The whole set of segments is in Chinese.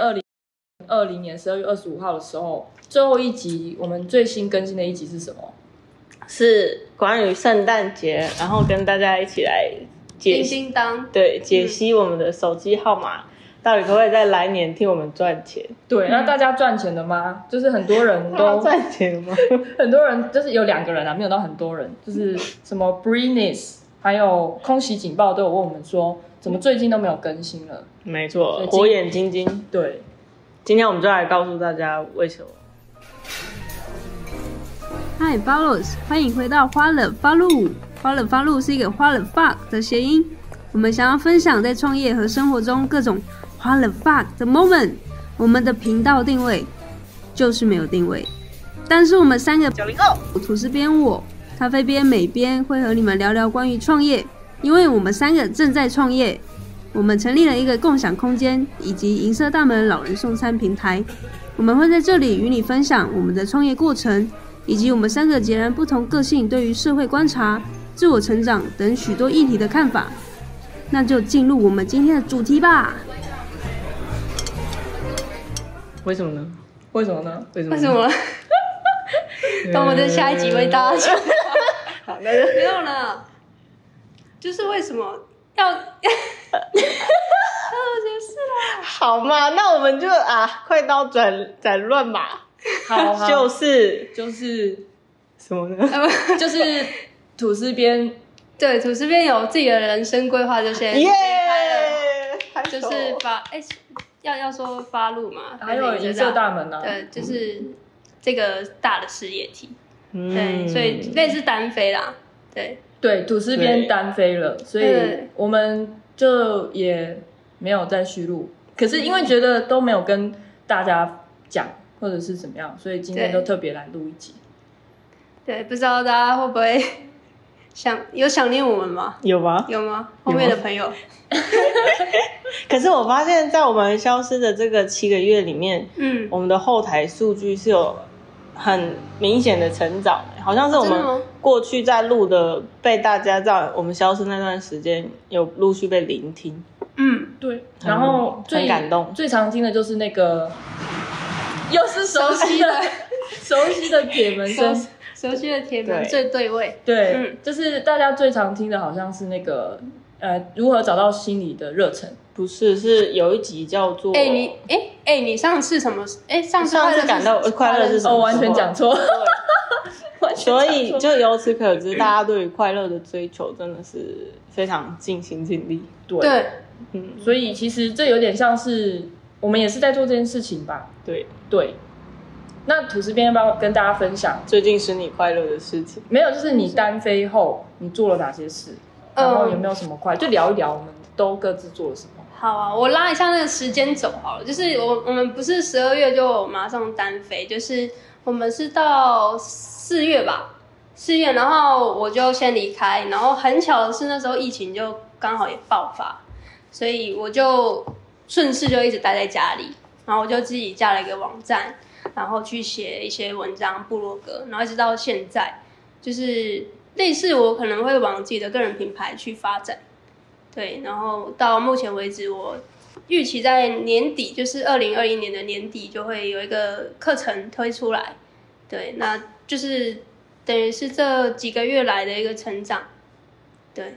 二零二零年十二月二十五号的时候，最后一集我们最新更新的一集是什么？是关于圣诞节，然后跟大家一起来解对，解析我们的手机号码，到底可不可以在来年替我们赚钱？对，那大家赚钱了吗？就是很多人都都赚钱吗？很多人就是有两个人啊，没有到很多人，就是什么 Breeness，还有空袭警报都有问我们说，怎么最近都没有更新了？没错火眼金睛。对，今天我们就来告诉大家为什么。Hi follows，欢迎回到花了发露。花了发露是一个花了 fuck 的谐音。我们想要分享在创业和生活中各种花了 fuck 的 moment。我们的频道定位就是没有定位，但是我们三个九零后，吐司边我，咖啡边美边会和你们聊聊关于创业，因为我们三个正在创业。我们成立了一个共享空间以及银色大门老人送餐平台。我们会在这里与你分享我们的创业过程，以及我们三个截然不同个性对于社会观察、自我成长等许多议题的看法。那就进入我们今天的主题吧。为什么呢？为什么呢？为什么？为什？么？等我的下一集为大家讲。好，那就 没有了，就是为什么要？要解释啦？好嘛，那我们就啊，快刀斩斩乱麻，好，好。就是就是什么呢？就是吐司边对，吐司边有自己的人生规划，就先耶！就是发哎、要要说发路嘛，还有银色大门啊，对，就是这个大的事业体，嗯。对，所以类似单飞啦，对，对，吐司边对单飞了，所以我们就也没有再续录。可是因为觉得都没有跟大家讲，或者是怎么样，所以今天对就特别来录一集。对，不知道大家会不会 想有想念我们吗？有吗？有吗？后面的朋友，可是我发现，在我们消失的这个七个月里面，嗯，我们的后台数据是有很明显的成长，好像是我们过去在录的，被大家在我们消失那段时间有陆续被聆听。嗯，对，然后最感动。最常听的就是那个，又是熟悉的熟悉的。铁门声。熟悉的铁门最对位，对，嗯。就是大家最常听的，好像是那个呃，如何找到心里的热忱。不是，是有一集叫做哎、你哎哎、你上次什么？哎、上次上次快乐是感到快乐是什么哦，完全讲错，所以就由此可知，大家对于快乐的追求真的是非常尽心尽力。对，对，嗯，所以其实这有点像是我们也是在做这件事情吧。对，对，那吐司边要不要跟大家分享？最近使你快乐的事情。没有，就是你单飞后你做了哪些事，然后有没有什么快，就聊一聊我们都各自做了什么。好啊，我拉一下那个时间轴好了，就是我我们不是十二月就马上单飞，就是我们是到四月吧，四月，然后我就先离开，然后很巧的是那时候疫情就刚好也爆发，所以我就顺势就一直待在家里，然后我就自己架了一个网站，然后去写一些文章、部落格，然后一直到现在，就是类似我可能会往自己的个人品牌去发展。对，然后到目前为止，我预期在年底，就是二零二一年的年底，就会有一个课程推出来。对，那就是等于是这几个月来的一个成长。对，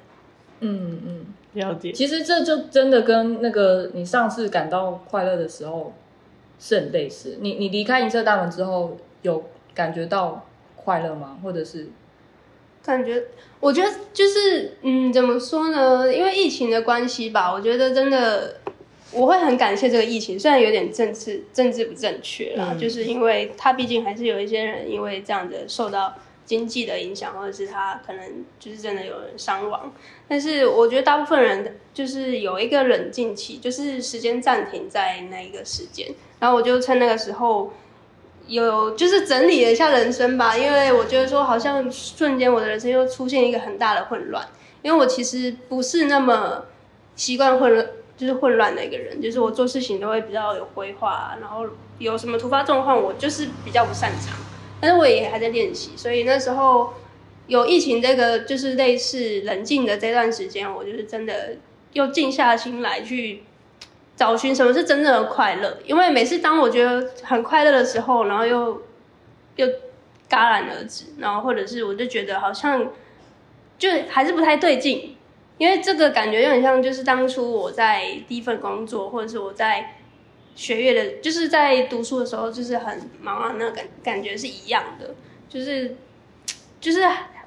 嗯嗯，了解。其实这就真的跟那个你上次感到快乐的时候是很类似。你你离开银色大门之后，有感觉到快乐吗？或者是感觉我觉得就是嗯，怎么说呢？因为疫情的关系吧，我觉得真的我会很感谢这个疫情，虽然有点政治政治不正确啦，嗯就是因为它毕竟还是有一些人因为这样子受到经济的影响，或者是他可能就是真的有人伤亡。但是我觉得大部分人就是有一个冷静期，就是时间暂停在那一个时间，然后我就趁那个时候。有就是整理了一下人生吧，因为我觉得说好像瞬间我的人生又出现一个很大的混乱，因为我其实不是那么习惯混乱，就是混乱的一个人，就是我做事情都会比较有规划，然后有什么突发状况我就是比较不擅长，但是我也还在练习，所以那时候有疫情这个就是类似冷静的这段时间，我就是真的又静下心来去找寻什么是真正的快乐。因为每次当我觉得很快乐的时候，然后又又戛然而止，然后或者是我就觉得好像就还是不太对劲，因为这个感觉有点像就是当初我在第一份工作，或者是我在学业的，就是在读书的时候，就是很忙啊，那个感感觉是一样的，就是 就是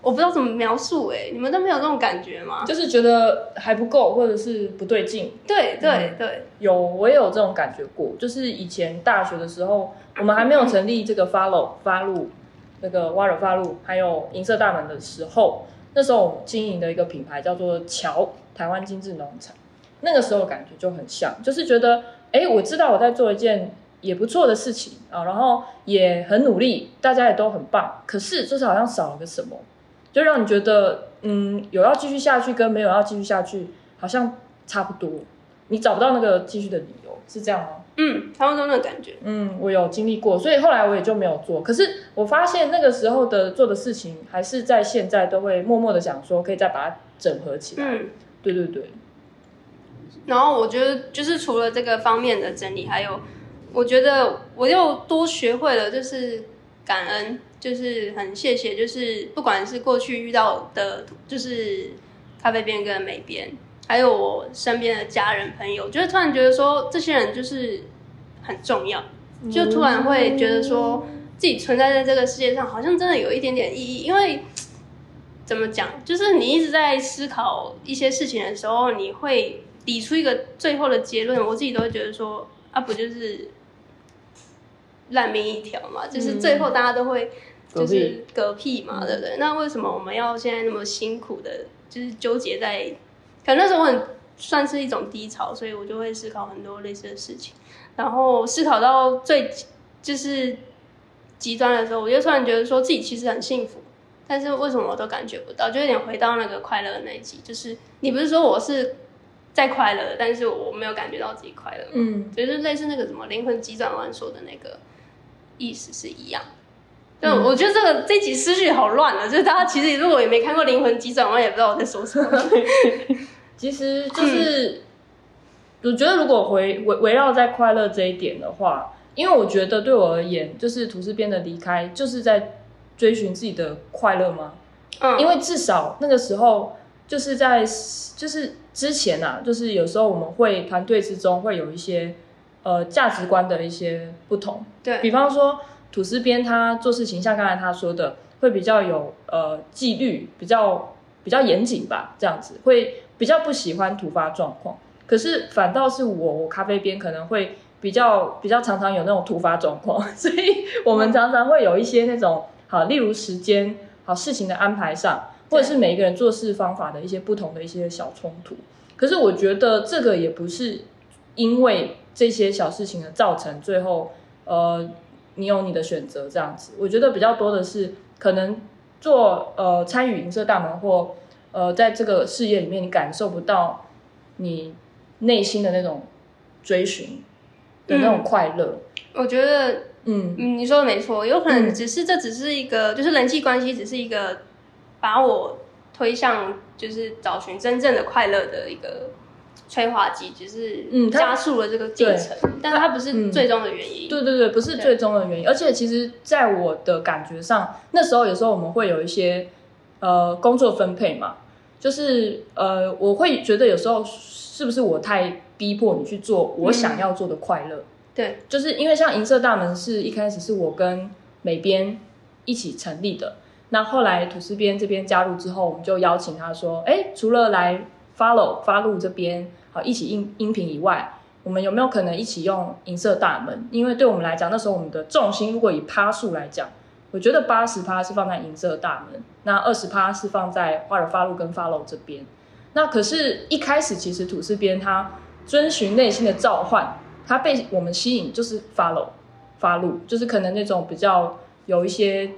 我不知道怎么描述哎、你们都没有这种感觉吗？就是觉得还不够，或者是不对劲。对对嗯对，有，我也有这种感觉过。就是以前大学的时候，我们还没有成立这个 Follow 发路那个 Water 发路，还有银色大门的时候，那时候我们经营的一个品牌叫做桥台湾精致农场。那个时候感觉就很像，就是觉得，哎，我知道我在做一件也不错的事情啊，然后也很努力，大家也都很棒，可是就是好像少了个什么，就让你觉得，嗯，有要继续下去跟没有要继续下去好像差不多，你找不到那个继续的理由，是这样吗？嗯，差不多那个感觉。嗯，我有经历过，所以后来我也就没有做。可是我发现那个时候的做的事情，还是在现在都会默默的想说，可以再把它整合起来。嗯，对对对，然后我觉得就是除了这个方面的整理，还有我觉得我又多学会了就是感恩，就是很谢谢，就是不管是过去遇到的，就是咖啡边跟美边，还有我身边的家人朋友，就是突然觉得说这些人就是很重要，就突然会觉得说自己存在在这个世界上，好像真的有一点点意义，因为。怎么讲？就是你一直在思考一些事情的时候，你会理出一个最后的结论。我自己都会觉得说，啊，不就是烂命一条嘛？就是最后大家都会就是嗝屁嘛，对不对？那为什么我们要现在那么辛苦的，就是纠结在？可能那时候我很算是一种低潮，所以我就会思考很多类似的事情，然后思考到最就是极端的时候，我就突然觉得说自己其实很幸福。但是为什么我都感觉不到？就有点回到那个快乐的那一集，就是你不是说我是在快乐，但是我没有感觉到自己快乐？嗯，就是类似那个什么灵魂急转弯说的那个意思是一样。对，嗯我觉得这个这集思绪好乱啊！就是大家其实如果也没看过《灵魂急转弯》，也不知道我在说什么。其实就是，我觉得如果回围围绕在快乐这一点的话，因为我觉得对我而言，就是吐司边的离开，就是在追寻自己的快乐吗？嗯，因为至少那个时候就是在就是之前啊，就是有时候我们会团队之中会有一些呃价值观的一些不同，对比方说吐司边他做事情，像刚才他说的，会比较有呃纪律，比较比较严谨吧，这样子会比较不喜欢突发状况。可是反倒是我，我咖啡边可能会比较比较常常有那种突发状况，所以我们常常会有一些那种好，例如时间好事情的安排上，或者是每一个人做事方法的一些不同的一些小冲突。可是我觉得这个也不是因为这些小事情的造成，最后呃你有你的选择这样子。我觉得比较多的是可能做呃参与银色大门或呃在这个事业里面，你感受不到你内心的那种追寻的那种快乐。我觉得嗯嗯，你说的没错，有可能嗯只是这只是一个，就是人际关系只是一个把我推向就是找寻真正的快乐的一个催化剂，只是嗯加速了这个进程，但是它不是嗯最终的原因。对对对，不是最终的原因。而且其实，在我的感觉上，那时候有时候我们会有一些呃工作分配嘛，就是呃我会觉得有时候是不是我太逼迫你去做我想要做的快乐？对，就是因为像银色大门是一开始是我跟美编一起成立的，那后来吐司边这边加入之后，我们就邀请他说，哎，除了来 follow 发录这边好一起音音频以外，我们有没有可能一起用银色大门？因为对我们来讲，那时候我们的重心如果以趴数来讲，我觉得八十趴是放在银色大门，那二十趴是放在花尔发路跟 follow 这边。那可是，一开始其实吐司边他遵循内心的召唤，他被我们吸引就是 follow 发路，就是可能那种比较有一些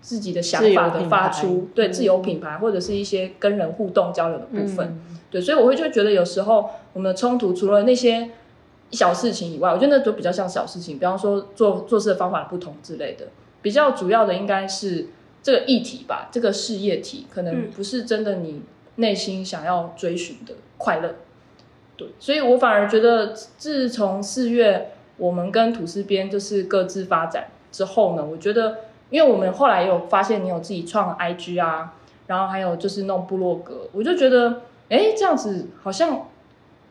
自己的想法的发出对嗯自由品牌或者是一些跟人互动交流的部分。嗯对，所以我会就觉得有时候我们的冲突除了那些小事情以外，我觉得那都比较像小事情，比方说做做事的方法不同之类的。比较主要的应该是这个议题吧，这个事业体可能嗯不是真的你内心想要追寻的快乐。对，所以我反而觉得，自从四月我们跟土司边就是各自发展之后呢，我觉得，因为我们后来有发现你有自己创 IG 啊，然后还有就是弄部落格，我就觉得，哎，这样子好像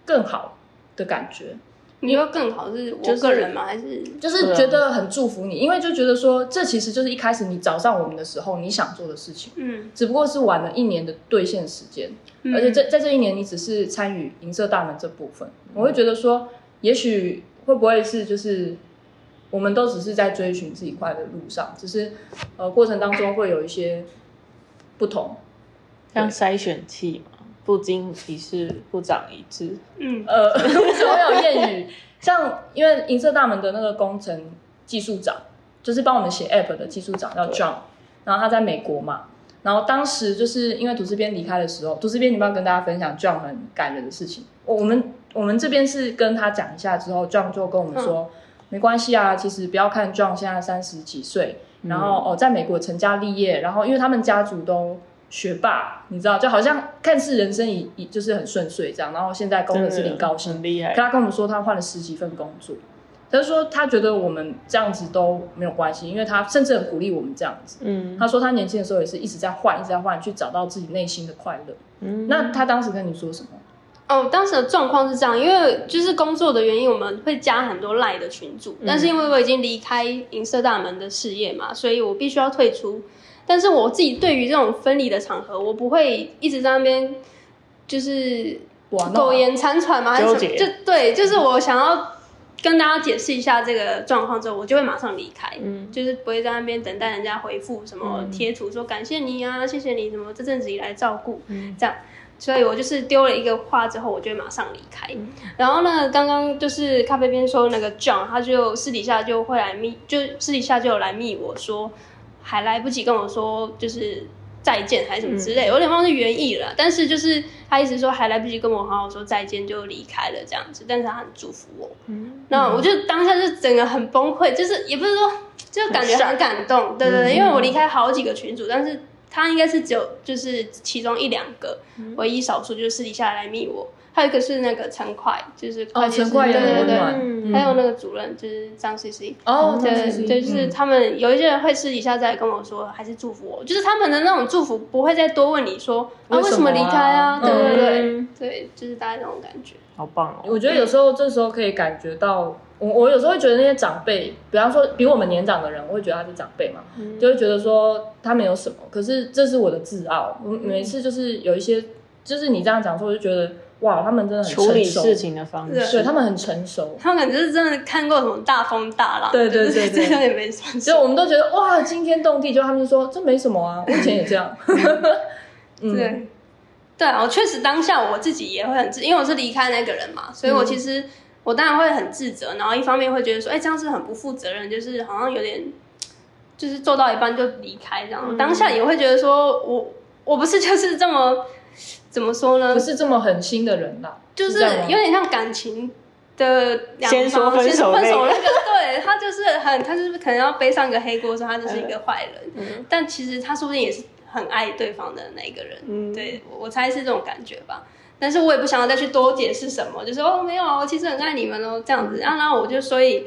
更好的感觉。你说更好是我个人吗？还是就是觉得很祝福你，因为就觉得说，这其实就是一开始你找上我们的时候你想做的事情，嗯，只不过是晚了一年的兑现时间，嗯而且在在这一年你只是参与银色大门这部分，我会觉得说，也许会不会是就是我们都只是在追寻自己快乐的路上，只是呃过程当中会有一些不同，像筛选器嘛，不经一事不长一智。嗯呃，为什么会有谚语？像因为银色大门的那个工程技术长，就是帮我们写 app 的技术长叫 John，然后他在美国嘛，然后当时就是因为图司边离开的时候，图司边你要不要跟大家分享 John 很感人的事情？我我们我们这边是跟他讲一下之后，John 就跟我们说，没关系啊，其实不要看 John 现在三十几岁，然后哦在美国成家立业，然后因为他们家族都。学霸，你知道，就好像看似人生已已就是很顺遂这样，然后现在工作是领高薪，很厉害可。他跟我们说，他换了十几份工作，他就说他觉得我们这样子都没有关系，因为他甚至很鼓励我们这样子。嗯他说他年轻的时候也是一直在换，一直在换，去找到自己内心的快乐。嗯，那他当时跟你说什么？哦，当时的状况是这样，因为就是工作的原因，我们会加很多赖的群组，但是因为我已经离开银色大门的事业嘛，所以我必须要退出。但是我自己对于这种分离的场合，我不会一直在那边就是苟延残喘吗？还是什么就对，就是我想要跟大家解释一下这个状况之后，我就会马上离开，嗯就是不会在那边等待人家回复什么嗯贴图说感谢你啊，谢谢你什么这阵子以来照顾，嗯这样。所以我就是丢了一个话之后，我就马上离开。然后呢，刚刚就是咖啡边说那个 John，他就私底下就会来密，就私底下就有来密我说，还来不及跟我说就是再见还是什么之类，有点忘记原意了。但是就是他一直说还来不及跟我好好说再见就离开了这样子，但是他很祝福我。嗯那我就当下就整个很崩溃，就是也不是说，就感觉很感动，对对对，因为我离开好几个群组，但是他应该是只有就是其中一两个，唯一少数就是私底下来密我，还有一个是那个陈快，就是哦，陈快对对对，温暖。嗯。还有那个主任就是张 C C，哦，对对，就是嗯。他们有一些人会私底下再跟我说，还是祝福我，就是他们的那种祝福不会再多问你说啊为什么啊？为什么离开啊，对对对嗯对，就是大概那种感觉。好棒哦！我觉得有时候这时候可以感觉到，我我有时候会觉得那些长辈，比方说比我们年长的人，我会觉得他是长辈嘛，就会觉得说他们有什么，可是这是我的自傲。我每次就是有一些，就是你这样讲说，我就觉得哇，他们真的很处理成熟事，情的方式，对他们很成熟。他们可能就是真的看过什么大风大浪，对对对这样也没什么。所以我们都觉得哇惊天动地，就他们就说这没什么啊，我以前也这样。嗯，对，对啊，我确实当下我自己也会很自，因为我是离开那个人嘛，所以我其实、我当然会很自责，然后一方面会觉得说，哎、这样是很不负责任，就是好像有点，就是做到一半就离开这样。当下也会觉得说我我不是就是这么怎么说呢不？是这么狠心的人啦，就是有点像感情的两先说方先分手分手那个，对他就是很，他就是可能要背上一个黑锅，说他就是一个坏人，嗯但其实他说不定也是很爱对方的那一个人，嗯对我我猜是这种感觉吧。但是我也不想要再去多解释什么，就是哦没有啊，我其实很爱你们哦这样子。啊、然后我就所以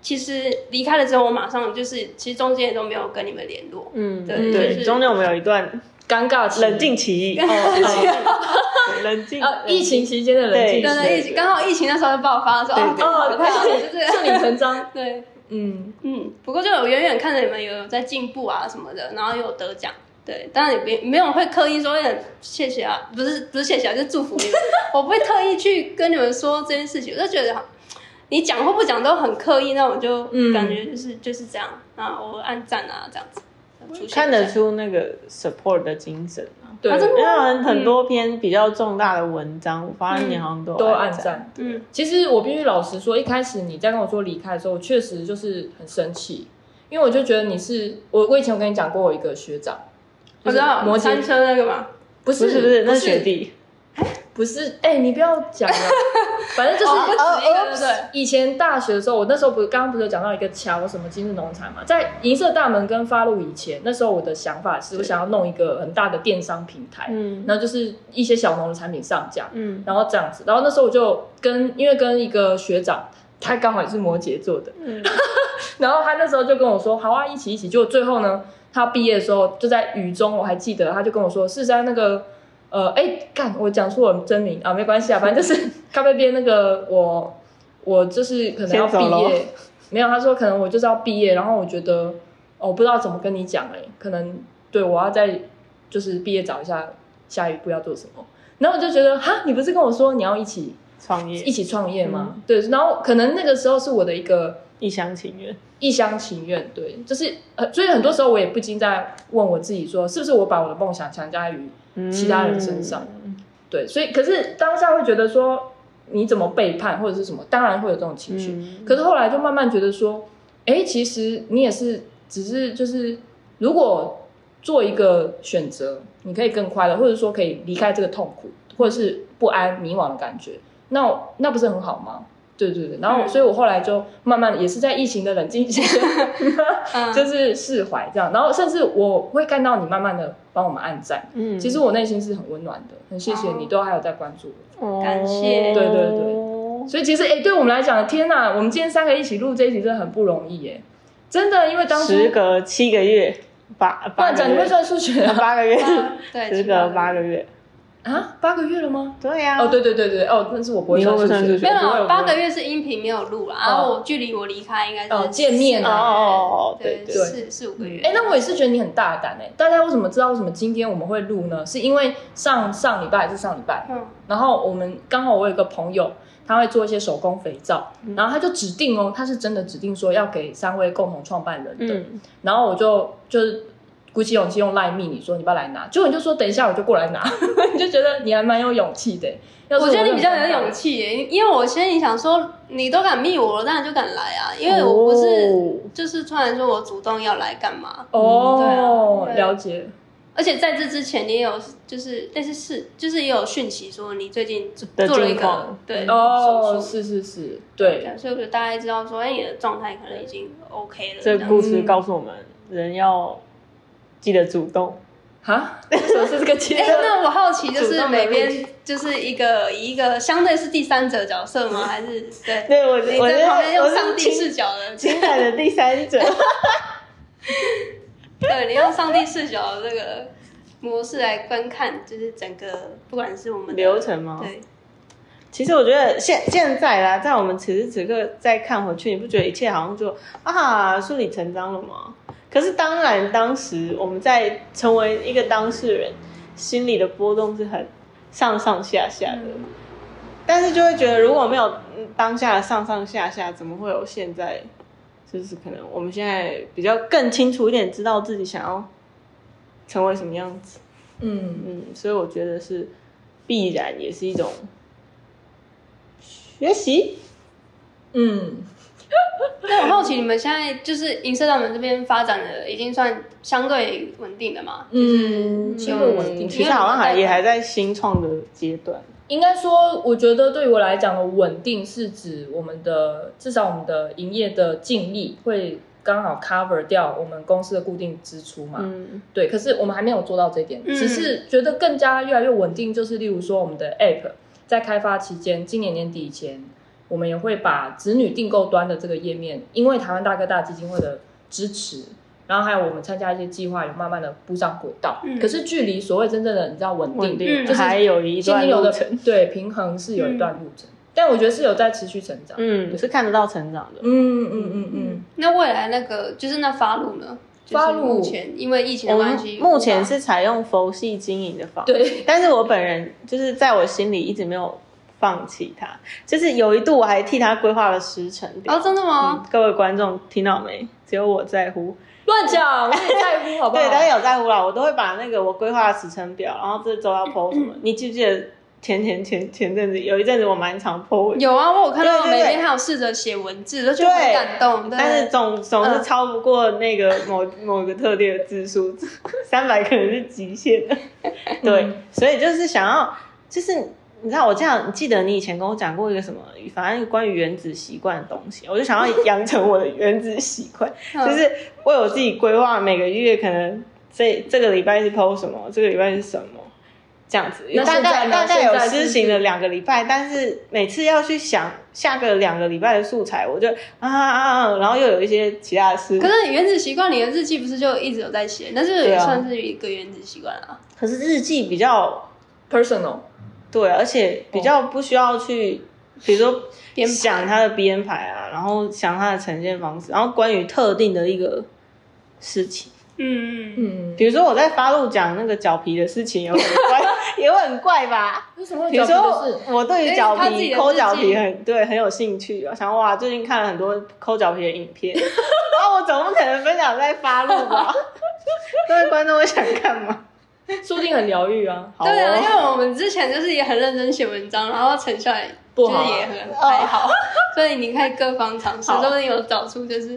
其实离开了之后，我马上就是其实中间也都没有跟你们联络，嗯，对对，就是中间我们有一段尴尬期。冷静期，冷静。啊，疫情期间的冷静期，对对，疫情刚好疫情那时候就爆发，的时候哦，太好了，就是 顺理成章。对。嗯，嗯，不过就有远远看着你们有有在进步啊什么的，然后又有得奖，对，当然也没没有人会刻意说哎谢谢啊，不是不是谢谢啊，就是祝福你们，我不会特意去跟你们说这件事情，我就觉得你讲或不讲都很刻意，那我就嗯。感觉就是、就是这样，啊，我按赞啊这样子，看得出那个 support 的精神啊。对，因为很很多篇比较重大的文章，我发现你好像都有都有按赞。赞。嗯其实我必须老实说，一开始你在跟我说离开的时候，我确实就是很生气，因为我就觉得你是我，我以前有跟你讲过，我一个学长，我知道摩羯。餐车那个嘛，不是不是不是，那是学弟。不是，哎、你不要讲了，反正就是哦不止一个，对不对？以前大学的时候，我那时候不是刚刚不是有讲到一个桥什么今日农场嘛，在银色大门跟发路以前，那时候我的想法是我想要弄一个很大的电商平台，嗯。然后就是一些小农的产品上架，嗯。然后这样子，然后那时候我就跟因为跟一个学长，他刚好也是摩羯座的，嗯然后他那时候就跟我说，好啊，一起一起。结果最后呢，他毕业的时候就在雨中，我还记得，他就跟我说是在那个呃，哎，干，我讲错了真名啊，没关系啊，反正就是 咖啡边那个我我就是可能要毕业，没有，他说可能我就是要毕业，然后我觉得哦，我不知道怎么跟你讲哎、可能对我要再就是毕业找一下下一步要做什么。然后我就觉得哈，你不是跟我说你要一起创业一起创业吗？对，然后可能那个时候是我的一个一厢情愿，一厢情愿，对，就是呃，所以很多时候我也不禁在问我自己说，是不是我把我的梦想强加于其他人身上？嗯对，所以可是当下会觉得说你怎么背叛或者是什么，当然会有这种情绪。嗯可是后来就慢慢觉得说，哎，其实你也是只是就是如果做一个选择，你可以更快乐，或者说可以离开这个痛苦或者是不安、迷惘的感觉，那那不是很好吗？对对对，然后嗯。所以我后来就慢慢也是在疫情的冷静期 就是释怀这样，然后甚至我会看到你慢慢的帮我们按赞，嗯。其实我内心是很温暖的，很谢谢你哦。都还有在关注我。感谢对对对。所以其实哎、对我们来讲，天哪，我们今天三个一起录这一集真的很不容易耶，真的，因为当时时隔七个月，八八个不然讲你会，算数学啊？八个月，八对，时隔八个月，啊，八个月了吗？对呀，哦，对对对对，哦，但是我不会你会不会算数学，算数学没有八个。月是音频没有录啦，然后我距离我离开应该是哦见面四啊哦对对对。四四五个月。哎、那我也是觉得你很大胆哎、大家为什么知道为什么今天我们会录呢？是因为上上礼拜还是上礼拜，嗯，然后我们刚好我有一个朋友，他会做一些手工肥皂，然后他就指定哦，他是真的指定说要给三位共同创办人的，嗯，然后我就就是鼓起勇气用赖密你说你不要来拿，结果你就说等一下我就过来拿，你就觉得你还蛮有勇气的。要是我觉得你比较有勇气耶，因为我心里想说，你都敢密我了，当然就敢来啊，因为我不是哦就是突然说我主动要来干嘛，哦，对啊了解。而且在这之前你也有就是但是是就是也有讯息说你最近做了一个对哦，是是是，对，所以我就大概知道说，哎，你的状态可能已经 OK 了。这个故事告诉我们，人要记得主动。哈，为什么是这个阶哎、段？那我好奇，就是每边就是一个以一个相对是第三者角色吗？还是对？对我，你我在旁边用上帝是视角的，情感的第三者。对你用上帝视角的这个模式来观看，就是整个不管是我们流程吗对，其实我觉得现现在啦，在我们此时此刻再看回去，你不觉得一切好像就啊顺理成章了吗？可是当然，当时我们在成为一个当事人，心里的波动是很上上下下的。但是就会觉得，如果没有嗯当下的上上下下，怎么会有现在？就是可能我们现在比较更清楚一点，知道自己想要成为什么样子。嗯，嗯，所以我觉得是必然，也是一种学习。嗯，那我好奇，你们现在就是银色大门这边发展的已经算相对稳定的嘛？嗯，相对稳定。其实好像还也还在新创的阶段。应该说，我觉得对于我来讲的稳定是指我们的至少我们的营业的净利会刚好 cover 掉我们公司的固定支出嘛。嗯对，可是我们还没有做到这一点，嗯只是觉得更加越来越稳定。就是例如说，我们的 App 在开发期间，今年年底以前，我们也会把子女订购端的这个页面，因为台湾大哥大基金会的支持，然后还有我们参加一些计划，有慢慢的步上轨道。嗯可是距离所谓真正的你知道稳定，稳定就是还有一段路程。对平衡是有一段路程，但我觉得是有在持续成长。嗯，是看得到成长的。嗯嗯嗯嗯，那未来那个就是那发路呢？就是发路目前因为疫情的关系，目前是采用佛系经营的方式，对，但是我本人就是在我心里一直没有放弃它，就是有一度我还替他规划了时程表。哦，真的嗯吗？，各位观众听到没？只有我在乎，乱讲，我也在乎，好不好？对，大家有在乎啦，我都会把那个我规划的时程表，然后这周要 PO 什么。你记不记得前前前前阵子有一阵子我蛮常 PO 文，有啊，我有看到每天还有试着写文字，都觉得很感动。但是总总是嗯超不过那个某某个特定的字数，三百可能是极限的。对，所以就是想要，就是你知道我这样，你记得你以前跟我讲过一个什么，反正关于原子习惯的东西，我就想要养成我的原子习惯，嗯就是为我自己规划每个月可能这这个礼拜是 PO 什么，这个礼拜是什么。这样子，大那现在呢概大概有施行了两个礼拜，但是每次要去想下个两个礼拜的素材，我就啊啊啊，然后又有一些其他的事。可是原子习惯，你的日记不是就一直有在写？但是也算是一个原子习惯啊。可是日记比较 personal，对，而且比较不需要去，比如说想它的编排啊，然后想它的呈现方式，然后关于特定的一个事情，嗯嗯，嗯，比如说我在发路讲那个脚皮的事情，有很怪，也会很怪吧？为什么说？我对于脚皮抠脚皮很对很有兴趣，我想哇，最近看了很多抠脚皮的影片，然后我总不可能分享在发路吧？各位观众会想看吗？说不定很疗愈啊。好对啊，因哦，为我们之前就是也很认真写文章，然后成效也就是不好啊也很还好，所以你可以各方尝试，好说不定有找出就是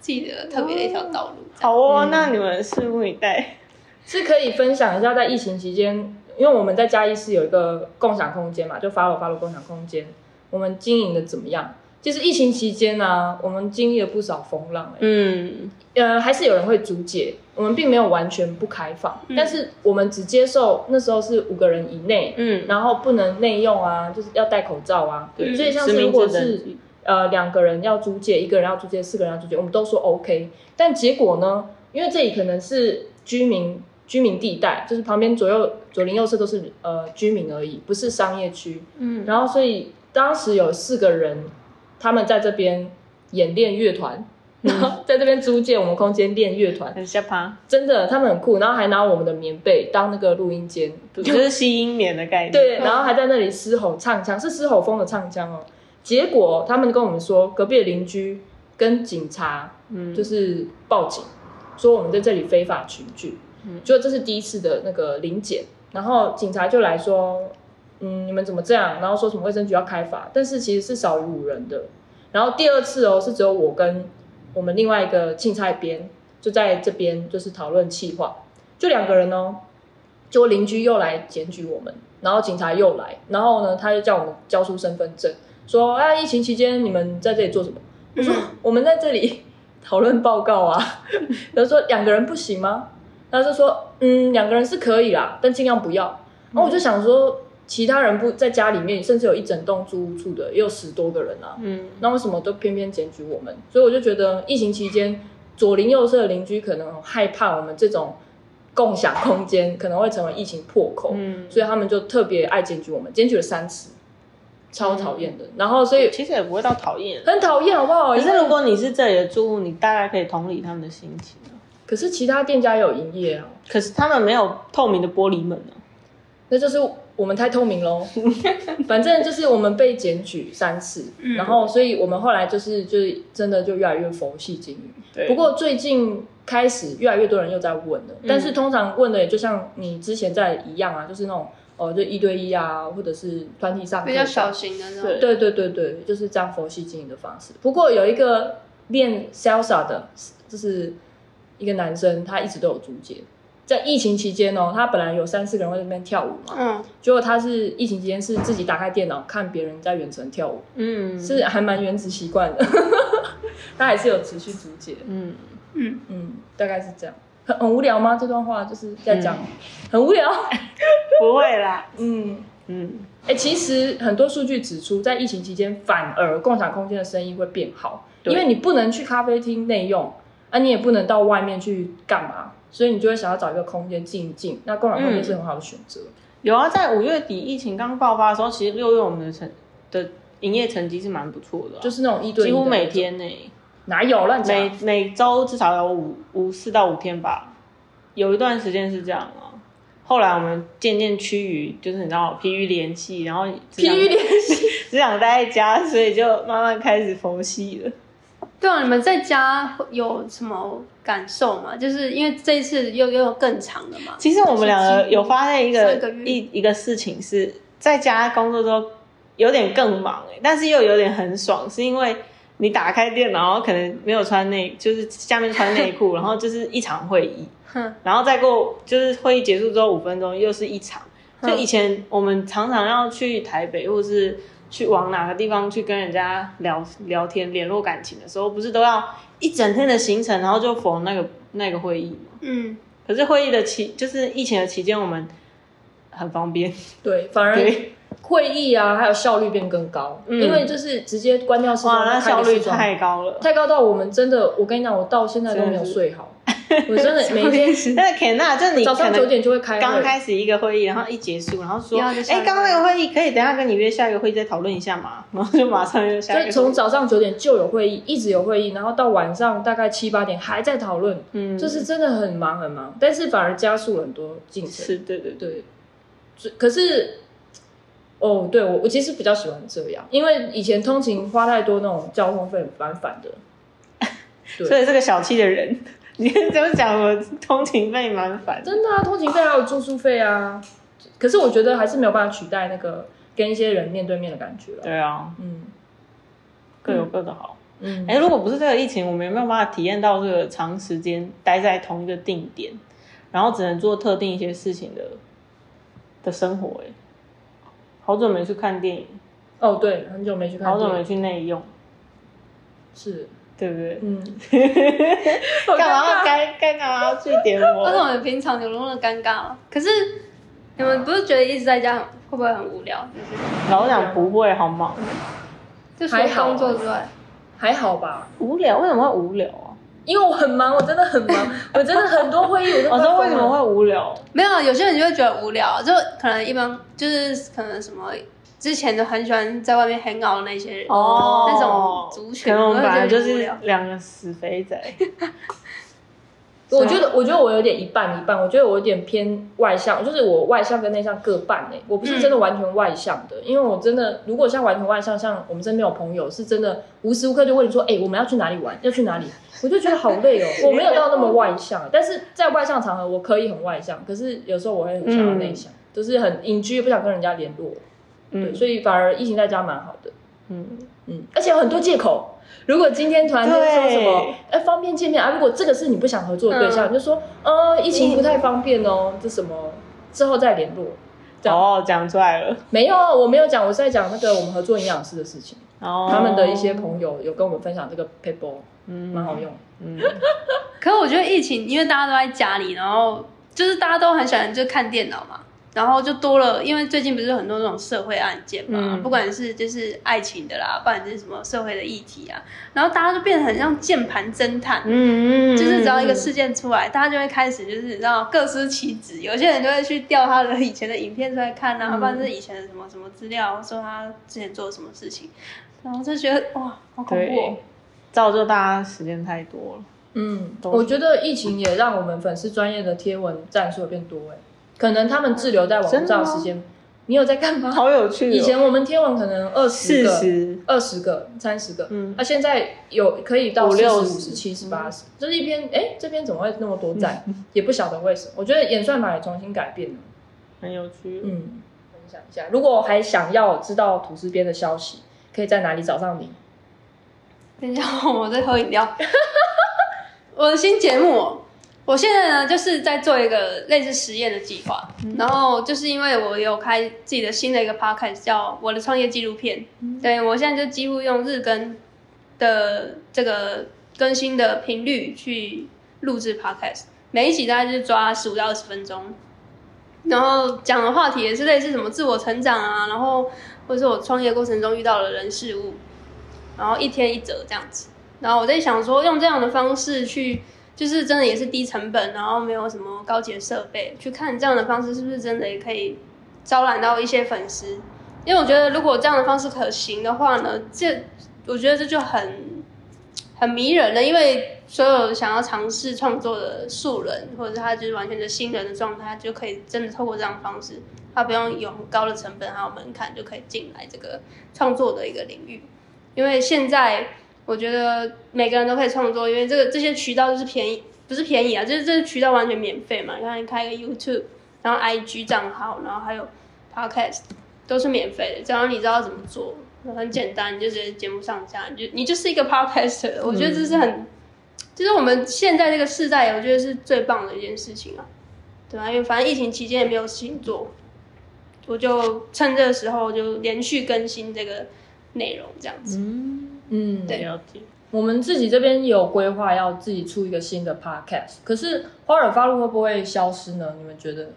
自己的特别的一条道路。这样好哦，嗯那你们拭目以待。是可以分享一下，在疫情期间，因为我们在嘉义市有一个共享空间嘛，就发了发了共享空间，我们经营的怎么样？就是疫情期间呢、我们经历了不少风浪、欸，嗯，呃，还是有人会租借，我们并没有完全不开放，嗯但是我们只接受那时候是五个人以内，嗯然后不能内用啊，就是要戴口罩啊，对所以像是如果是呃两个人要租借，一个人要租借，四个人要租借，我们都说 OK。但结果呢，因为这里可能是居民居民地带，就是旁边左右左邻右舍都是呃居民而已，不是商业区。嗯，然后所以当时有四个人，他们在这边演练乐团。然后在这边租借我们空间练乐团，很下趴，真的他们很酷，然后还拿我们的棉被当那个录音间，就是 吸音棉的概念。对，然后还在那里嘶吼唱腔，是嘶吼风的唱腔哦。结果他们跟我们说，隔壁的邻居跟警察嗯，就是报警，说我们在这里非法群聚。嗯就这是第一次的那个临检，然后警察就来说，嗯，你们怎么这样？然后说什么卫生局要开罚，但是其实是少于五人的。然后第二次哦，是只有我跟我们另外一个青菜编就在这边就是讨论气话，就两个人哦。结果邻居又来检举我们，然后警察又来，然后呢，他就叫我们交出身份证，说啊，疫情期间你们在这里做什么？我说我们在这里 讨论报告啊。然后说两个人不行吗？他就说嗯，两个人是可以啦，但尽量不要。然后我就想说，其他人不在家里面，甚至有一整栋租屋处的，也有十多个人啊。嗯，那为什么都偏偏检举我们？所以我就觉得疫情期间，左邻右舍的邻居可能害怕我们这种共享空间可能会成为疫情破口，嗯所以他们就特别爱检举我们，检举了三次，超讨厌的。然后所以其实也不会到讨厌。很讨厌，好不好？可是如果你是这里的住户，你大概可以同理他们的心情啊。可是其他店家也有营业啊，可是他们没有透明的玻璃门啊。那就是我们太透明喽。反正就是我们被检举三次，嗯然后所以我们后来就是就是真的就越来越佛系经营。对不过最近开始越来越多人又在问了，嗯但是通常问的也就像你之前在一样啊，就是那种哦就一对一啊，或者是团体上课比较小型的那种。对对对对，就是这样佛系经营的方式。不过有一个练 salsa 的，就是一个男生，他一直都有租借。在疫情期间哦，他本来有三四个人会在那边跳舞嘛，嗯，结果他是疫情期间是自己打开电脑看别人在远程跳舞，嗯，是还蛮原子习惯的。他还是有持续租借，嗯，嗯嗯，大概是这样。很很无聊吗？这段话就是在讲、很无聊。不会啦。嗯，嗯，哎、其实很多数据指出，在疫情期间，反而共享空间的生意会变好，因为你不能去咖啡厅内用，啊，你也不能到外面去干嘛，所以你就会想要找一个空间静一静。那共享空间是很好的选择。有啊，在五月底疫情刚爆发的时候，其实六月我们的成的营业成绩是蛮不错的啊、就是那种一对一几乎每天呢、哪有乱讲每？每周至少有五五四到五天吧，有一段时间是这样啊。后来我们渐渐趋于，就是你知道疲于联系，然后疲于联系，只想待在家，所以就慢慢开始佛系了。对啊，你们在家有什么感受吗？就是因为这一次又又更长了嘛。其实我们两个有发现一个个一一个事情是，在家工作之后有点更忙、欸、但是又有点很爽，是因为你打开电脑，然后可能没有穿内，就是下面穿内裤，然后就是一场会议，哼。然后再过就是会议结束之后五分钟又是一场，就以前我们常常要去台北，或者是去往哪个地方去跟人家聊聊天、联络感情的时候，不是都要一整天的行程，然后就逢那个那个会议吗？嗯，可是会议的期就是疫情的期间，我们很方便，对，反而对，会议啊，还有效率变更高，嗯。因为就是直接关掉视窗，哇，那效率太高了。太高到我们真的，我跟你讲，我到现在都没有睡好，我真的每天那 Ken 那就你早上九点就会开，刚开始一个会议，然后一结束，然后说，哎，刚刚那个会议可以等下跟你约下一个会议再讨论一下嘛，然 后就马上又下所以一个会议。从早上九点就有会议，一直有会议，然后到晚上大概七八点还在讨论，嗯，就是真的很忙很忙，但是反而加速了很多进程。是，对对对，可是，哦，对我我其实比较喜欢这样，因为以前通勤花太多那种交通费蛮烦的。对。所以这个小气的人，你怎么讲我通勤费蛮烦？真的啊，通勤费还有住宿费啊，可是我觉得还是没有办法取代那个跟一些人面对面的感觉了。对啊，嗯。各有各的好。嗯，哎、如果不是这个疫情，我们有没有办法体验到这个长时间待在同一个定点，然后只能做特定一些事情的的生活、哎，好久没去看电影，哦对，很久没去看好久没，去内用，是，对不对？嗯，干嘛要该该干嘛要去点为什我？么平常有那么尴尬吗？可是你们不是觉得一直在家很会不会很无聊？就是老实讲不会好吗？就除了还好啊工作之外，还好吧，无聊？为什么会无聊啊？因为我很忙，我真的很忙，我真的很多会议，我都我快疯了说为什么会无聊？没有有些人就会觉得无聊，就可能一般就是可能什么之前就很喜欢在外面 hang out 的那些人，哦那种族群可能我们本来就是两个死肥仔。我觉得，我觉得我有点一半一半。我觉得我有点偏外向，就是我外向跟内向各半诶、我不是真的完全外向的，因为我真的如果像完全外向，像我们身边有朋友是真的无时无刻就问你说，哎、我们要去哪里玩，要去哪里，我就觉得好累哦。我没有到那么外向，但是在外向场合我可以很外向，可是有时候我会很想要内向，就是很隐居，不想跟人家联络。对，嗯所以反而疫情在家蛮好的。嗯，嗯，而且有很多借口。如果今天突然间说什么对，哎，方便见面啊？如果这个是你不想合作的对象，嗯你就说，呃，疫情不太方便哦，这什么之后再联络。哦，讲出来了。没有，我没有讲，我是在讲那个我们合作营养师的事情。哦，他们的一些朋友有跟我们分享这个 paper，嗯蛮好用。嗯，可是我觉得疫情，因为大家都在家里，然后就是大家都很喜欢就看电脑嘛，然后就多了，因为最近不是很多那种社会案件嘛，嗯。不管是就是爱情的啦，不管是什么社会的议题啊，然后大家就变得很像键盘侦探。嗯嗯，就是只要一个事件出来，大家就会开始就是你知道各司其职，有些人就会去调他的以前的影片出来看啊，嗯。不然是以前的什么什么资料，说他之前做了什么事情，然后就觉得哇，好恐怖、哦。，造就大家时间太多了。嗯，我觉得疫情也让我们粉丝专业的贴文战术变多哎，可能他们滞留在网上的时间，你有在干嘛？好有趣、哦。以前我们天文可能二十四个、十，二十个、三十个，嗯那、现在有可以到四十、五六十五十、七十、八十，就是一篇，哎，这边怎么会那么多赞？也不晓得为什么。我觉得演算法也重新改变了。很有趣。嗯，分享一下，如果还想要知道吐司边的消息，可以在哪里找上你？等一下，我在喝饮料。我的新节目哦，我现在呢就是在做一个类似实验的计划，然后就是因为我有开自己的新的一个 podcast 叫《我的创业纪录片》，对我现在就几乎用日更的这个更新的频率去录制 podcast，每一集大概就是抓十五到二十分钟，然后讲的话题也是类似什么自我成长啊，然后或者是我创业过程中遇到的人事物，然后一天一则这样子。然后我在想说，用这样的方式去，就是真的也是低成本，然后没有什么高级的设备，去看这样的方式是不是真的也可以招揽到一些粉丝。因为我觉得，如果这样的方式可行的话呢，这我觉得这就很很迷人了。因为所有想要尝试创作的素人，或者是他就是完全的新人的状态，就可以真的透过这样方式，他不用有很高的成本还有门槛，就可以进来这个创作的一个领域。因为现在我觉得每个人都可以创作，因为这个这些渠道就是便宜，不是便宜啊，就是这些渠道完全免费嘛。你看，你开一个 YouTube，然后 IG 账号，然后还有 Podcast，都是免费的，只要你知道怎么做，很简单，你就直接节目上架，你就你就是一个 Podcaster。我觉得这是很，就是我们现在这个时代，我觉得是最棒的一件事情啊，对吧、因为反正疫情期间也没有事情做，我就趁这个时候就连续更新这个内容，这样子。嗯，嗯，对了解。我们自己这边有规划要自己出一个新的 podcast，可是花尔发露会不会消失呢？你们觉得？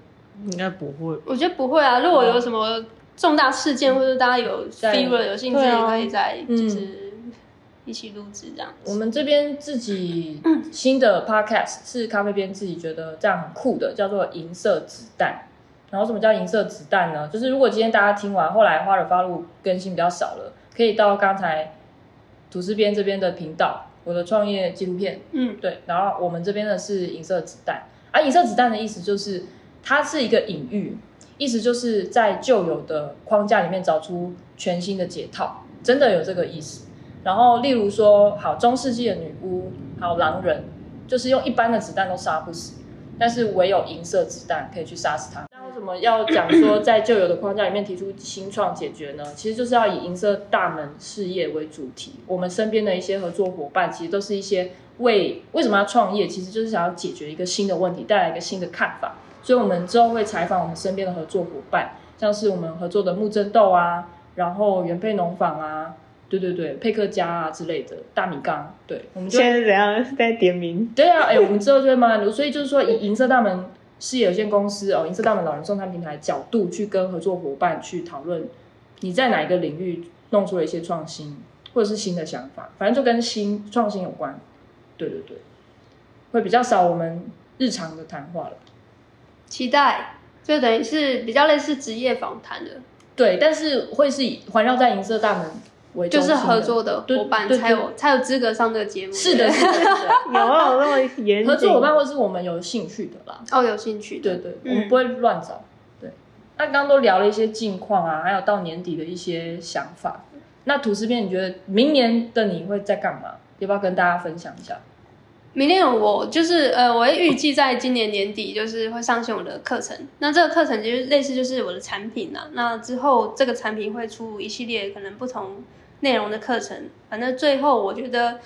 应该不会。我觉得不会啊，如果有什么重大事件或者大家有在 fever 有兴趣，可以再嗯就是一起录制这样子。我们这边自己新的 podcast 是咖啡边自己觉得这样很酷的，叫做银色子弹。然后什么叫银色子弹呢？就是如果今天大家听完，后来花尔发露更新比较少了，可以到刚才吐司边这边的频道，我的创业纪录片，嗯，对，然后我们这边的是银色子弹，而、银色子弹的意思就是它是一个隐喻，意思就是在旧有的框架里面找出全新的解套，真的有这个意思。然后例如说，好中世纪的女巫，还有狼人，就是用一般的子弹都杀不死，但是唯有银色子弹可以去杀死它。什么要讲说在旧有的框架里面提出新创解决呢？其实就是要以银色大门事业为主题。我们身边的一些合作伙伴，其实都是一些为为什么要创业，其实就是想要解决一个新的问题，带来一个新的看法。所以，我们之后会采访我们身边的合作伙伴，像是我们合作的木真豆啊，然后原配农坊啊，对对对，佩克家啊之类的，大米缸，对，我们就现在是怎样？是在点名？对啊，哎、我们之后就会慢慢录，所以就是说，以银色大门事业有限公司哦，银色大门老人送餐平台角度去跟合作伙伴去讨论，你在哪一个领域弄出了一些创新，或者是新的想法，反正就跟新创新有关。对对对，会比较少我们日常的谈话了。期待，就等于是比较类似职业访谈的，对，但是会是以环绕在银色大门为中心就是合作的伙伴才有才有资格上这个节目。是的，是的，有没有那么严？合作伙伴或是我们有兴趣的啦。哦，有兴趣的，对对，嗯我们不会乱找。对，那刚刚都聊了一些近况啊，还有到年底的一些想法。那吐司片，你觉得明年的你会在干嘛？要不要跟大家分享一下？明年我就是呃，我会预计在今年年底就是会上线我的课程。那这个课程其实类似就是我的产品呐、那之后这个产品会出一系列可能不同内容的课程。反正最后我觉得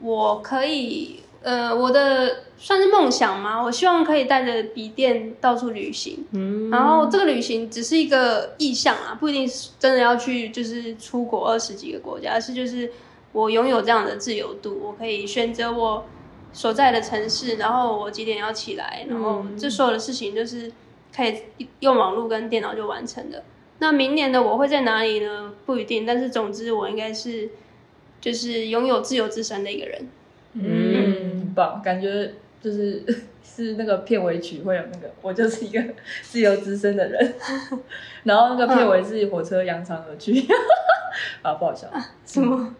我可以呃，我的算是梦想嘛，我希望可以带着笔电到处旅行。嗯，然后这个旅行只是一个意向啊，不一定是真的要去就是出国二十几个国家，而是就是我拥有这样的自由度，我可以选择我所在的城市，然后我几点要起来，然后这所有的事情就是可以用网络跟电脑就完成的。那明年的我会在哪里呢？不一定，但是总之我应该是就是拥有自由之身的一个人。嗯，很棒，感觉就是 是那个片尾曲会有那个我就是一个 自由之身的人，然后那个片尾是火车扬长而去，啊，不好笑。什么？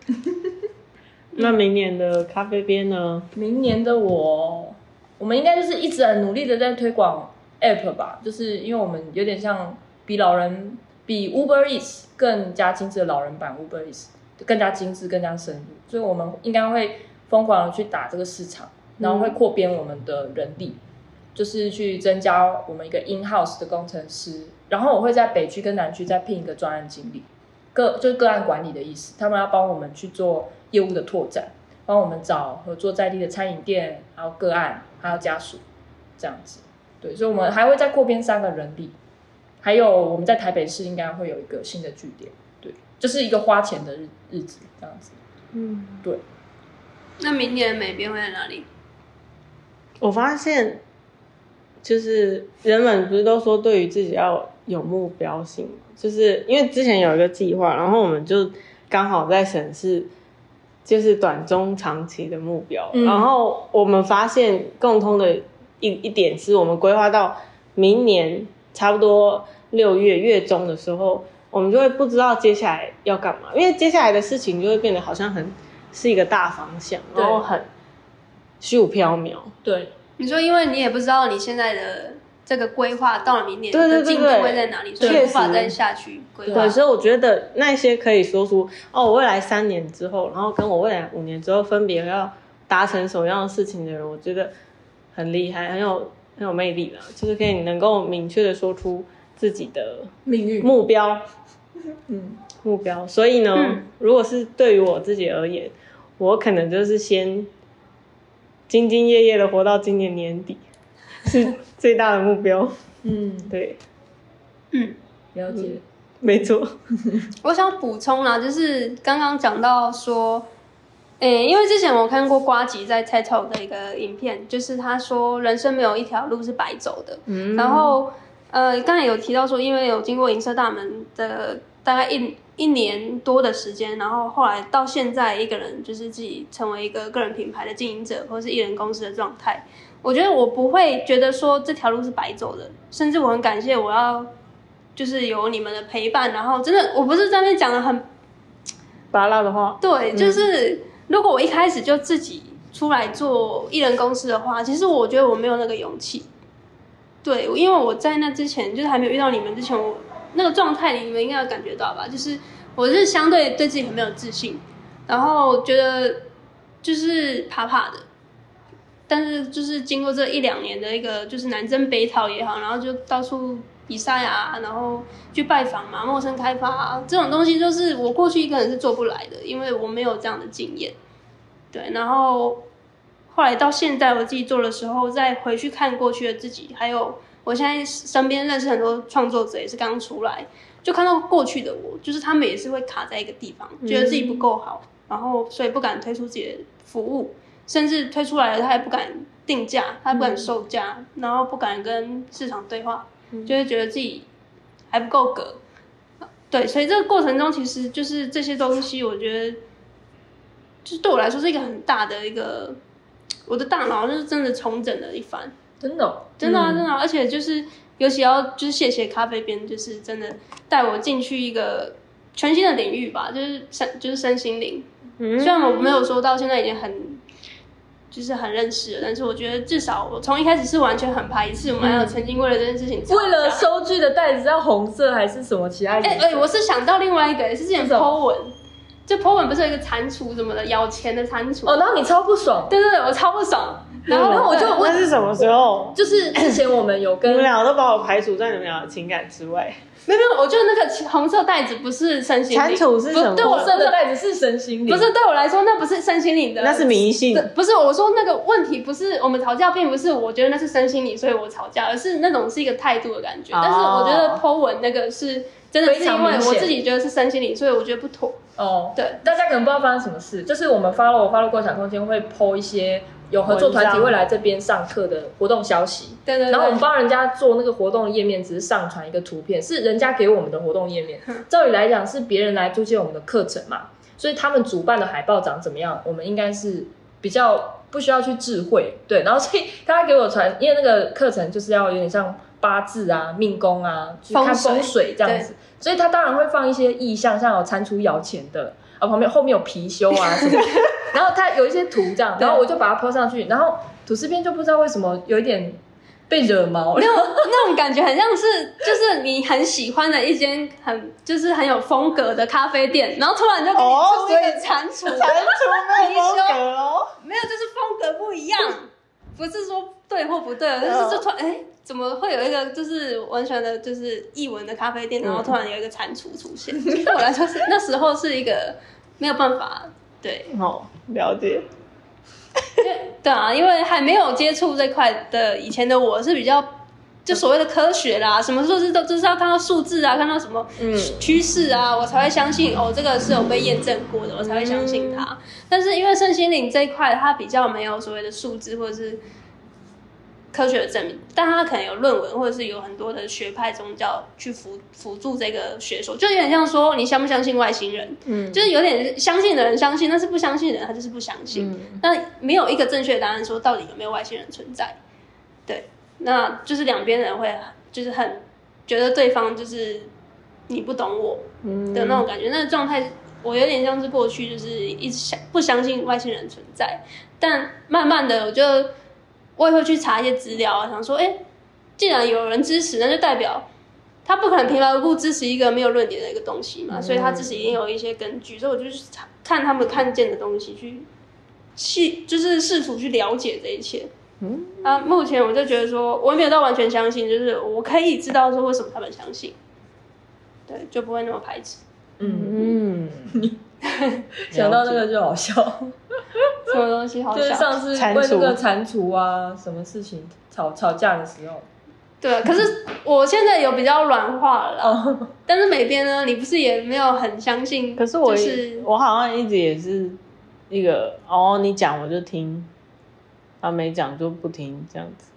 那明年的咖啡边呢？明年的我，我们应该就是一直很努力的在推广 App 吧，就是因为我们有点像比老人比 Uber Eats 更加精致的老人版 Uber Eats，更加精致、更加深入，所以我们应该会疯狂的去打这个市场，然后会扩编我们的人力，就是去增加我们一个 in house 的工程师，然后我会在北区跟南区再聘一个专案经理，个就是个案管理的意思，他们要帮我们去做业务的拓展。帮我们找合作在地的餐饮店，还有个案，还有家属，这样子。对，所以我们还会再扩编三个人力，还有我们在台北市应该会有一个新的据点。对，就是一个花钱的日日子，这样子。嗯，对那明年的美编会在哪里？我发现，就是人们不是都说对于自己要有目标性吗？就是因为之前有一个计划，然后我们就刚好在审视，就是短中长期的目标。嗯然后我们发现共通的一一点是我们规划到明年差不多六月月中的时候，我们就会不知道接下来要干嘛，因为接下来的事情就会变得好像很是一个大方向，然后很虚无缥缈。对，你说，因为你也不知道你现在的这个规划到了明年对对的进度会在哪里，所以无法再下去规划对，。所以我觉得那些可以说出哦，我未来三年之后，然后跟我未来五年之后分别要达成什么样的事情的人，我觉得很厉害，很有很有魅力了。就是可以能够明确的说出自己的命运。目标，嗯，目标。所以呢，嗯。如果是对于我自己而言，我可能就是先兢兢业业的活到今年年底，是最大的目标。嗯，对，嗯，了解。没错，我想补充啦，就是刚刚讲到说，诶、因为之前我看过瓜吉在 TED Talk 的一个影片，就是他说人生没有一条路是白走的，嗯。然后呃，刚才有提到说，因为有经过银色大门的大概一一年多的时间，然后后来到现在，一个人就是自己成为一个个人品牌的经营者，或是艺人公司的状态。我觉得我不会觉得说这条路是白走的，甚至我很感谢我要就是有你们的陪伴，然后真的我不是在那边讲的很拔辣的话，对，就是如果我一开始就自己出来做艺人公司的话，其实我觉得我没有那个勇气。对，因为我在那之前，就是还没有遇到你们之前，我那个状态里，你们应该有感觉到吧？就是我是相对对自己很没有自信，然后觉得就是怕怕的。但是就是经过这一两年的一个就是南征北讨也好，然后就到处比赛啊，然后去拜访嘛，陌生开发啊，这种东西就是我过去一个人是做不来的，因为我没有这样的经验。对，然后后来到现在我自己做的时候，再回去看过去的自己，还有我现在身边认识很多创作者也是刚出来，就看到过去的我，就是他们也是会卡在一个地方，觉得自己不够好，然后所以不敢推出自己的服务，甚至推出来了他也不敢定价，他不敢售价，然后不敢跟市场对话，就会觉得自己还不够格。对，所以这个过程中，其实就是这些东西，我觉得，就是对我来说是一个很大的一个，我的大脑就是真的重整了一番，真的哦、真的、啊，真的啊、而且就是尤其要就是谢谢咖啡边，就是真的带我进去一个全新的领域吧，就是身就是身心灵。嗯虽然我没有说到现在已经很。就是很认识了，但是我觉得至少我从一开始是完全很排斥，我们还有曾经为了这件事情为了收据的袋子要红色还是什么其他哎？哎、我是想到另外一个，是之前 Po 文，就 Po 文不是有一个蟾蜍什么的，咬钱的蟾蜍。哦，然后你超不爽，对对对，我超不爽。然后我就对那是什么时候？就是之前我们有跟你跟们俩都把我排除在你们俩的情感之外。没有没有，我觉得那个红色袋子不是身心灵，蟾蜍是什么不对我红色的袋子是身心灵，不是对我来说，那不是身心灵的，那是迷信。不是我说那个问题，不是我们吵架，并不是我觉得那是身心灵，所以我吵架，而是那种是一个态度的感觉。哦但是我觉得 Po 文那个是真的是因为我自己觉得是身心灵，所以我觉得不妥。哦，对，大家可能不知道发生什么事，就是我们 follow 我 follow 共享空间会 PO 一些有合作团体会来这边上课的活动消息，对对对。然后我们帮人家做那个活动的页面，只是上传一个图片，是人家给我们的活动页面。照理来讲是别人来租借我们的课程嘛，所以他们主办的海报长怎么样，我们应该是比较不需要去智慧，对。然后所以他给我传，因为那个课程就是要有点像八字啊、命宫啊，去看风水风水这样子，所以他当然会放一些意象，像有蟾蜍摇钱的。啊，旁边后面有貔貅啊什么，然后他有一些图这样，然后我就把它 po 上去，然后吐司片就不知道为什么有一点被惹毛，那种那种感觉很像是，就是你很喜欢的一间很就是很有风格的咖啡店，然后突然就给你哦出一所以个蟾蜍，蟾蜍没有风格哦。没有，就是风格不一样，不是说对或不对，就是就突然哎、怎么会有一个就是完全的就是译文的咖啡店，然后突然有一个蟾蜍出现？对 我来说是那时候是一个没有办法，对，哦，了解。对啊，因为还没有接触这块的，以前的我是比较就所谓的科学啦，什么数字都就是要看到数字啊，看到什么嗯趋势啊，我才会相信哦，这个是有被验证过的，我才会相信它。但是因为身心灵这一块，它比较没有所谓的数字或者是科学的证明，但他可能有论文或者是有很多的学派宗教去辅辅助这个学说，就有点像说你相不相信外星人，嗯，就是有点相信的人相信，但是不相信的人他就是不相信。嗯。那没有一个正确的答案说到底有没有外星人存在，对，那就是两边人会就是很觉得对方就是你不懂我嗯的那种感觉，那个状态我有点像是过去就是一直相不相信外星人存在，但慢慢的我就我也会去查一些资料啊，想说，哎、既然有人支持，那就代表。他不可能平白无故支持一个没有论点的一个东西嘛，所以他支持一定有一些根据，所以我就去查看他们看见的东西，去去就是试图去了解这一切。嗯，啊，目前我就觉得说，我也没有到完全相信，就是我可以知道说为什么他们相信，对，就不会那么排斥。嗯，嗯，想到那个就好笑，什么东西好笑？就是上次蟾为那个蟾蜍啊，什么事情吵吵架的时候，对啊，可是我现在有比较软化了啦。哦，但是美编呢，你不是也没有很相信？可是我、就是我好像一直也是一个哦，你讲我就听，啊没讲就不听这样子，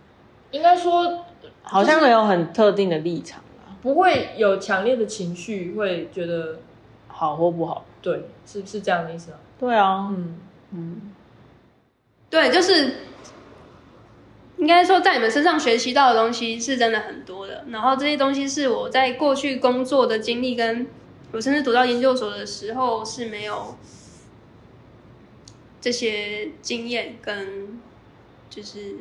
应该说好像没有很特定的立场啦，不会有强烈的情绪，会觉得好或不好。对，是是这样的意思吗？对啊，嗯，嗯，对，就是应该说，在你们身上学习到的东西是真的很多的。然后这些东西是我在过去工作的经历，跟我甚至读到研究所的时候是没有这些经验跟就是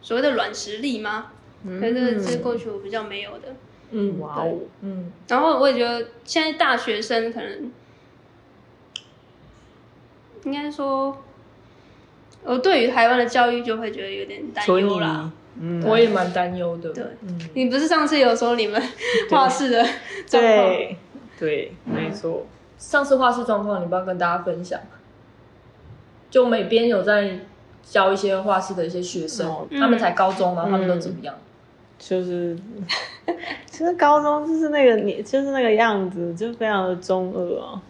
所谓的软实力吗？可是这个是过去我比较没有的。嗯，哇哦，嗯，然后我也觉得现在大学生可能应该说，我对于台湾的教育就会觉得有点担忧啦。，嗯，我也蛮担忧的。对嗯，你不是上次有说你们 画室的状况？对对，没错，上次画室状况，你不要跟大家分享。就每边有在教一些画室的一些学生，哦他们才高中嘛，嗯他们都怎么样？就是，其实高中就是那个你就是那个样子，就非常的中二啊。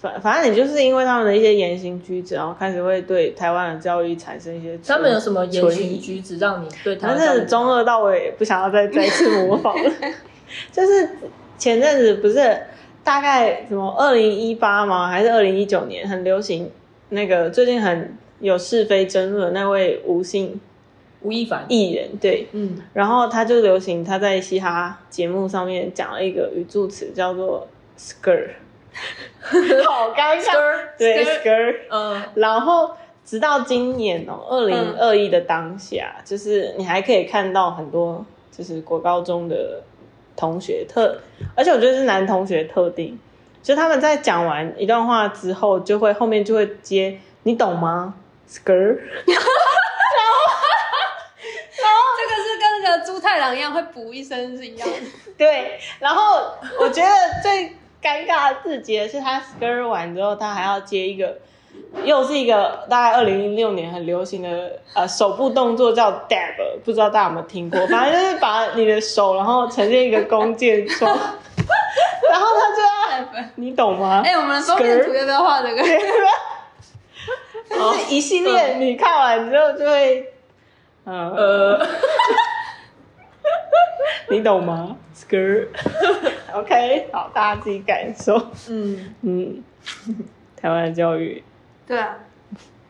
反反正你就是因为他们的一些言行举止，然后开始会对台湾的教育产生一些 他们有什么言行举止让你对他反们正中二到我也不想要再再次模仿了。就是前阵子不是大概什么二零一八吗？还是二零一九年很流行那个最近很有是非争论的那位吴姓吴亦凡？艺人，对，嗯，然后他就流行他在嘻哈节目上面讲了一个语助词叫做 skr，好尴尬对 skr 嗯，然后直到今年哦，二零二一的当下，就是你还可以看到很多就是国高中的同学特，而且我觉得是男同学特定，就他们在讲完一段话之后，就会后面就会接你懂吗？skr，这个是跟那个猪太郎一样会补一声是一样的。对，然后我觉得最尴尬的字节是他 skirt 完之后，他还要接一个。又是一个大概二零一六年很流行的呃手部动作叫 dab，不知道大家有没有听过？反正就是把你的手然后呈现一个弓箭状，然后他就要你懂吗？哎、我们的封面图要不要画这个？就是一系列，你看完之后就会，呃，呃，你懂吗？skr，OK，好，大家自己感受。嗯，嗯，台湾的教育，对啊。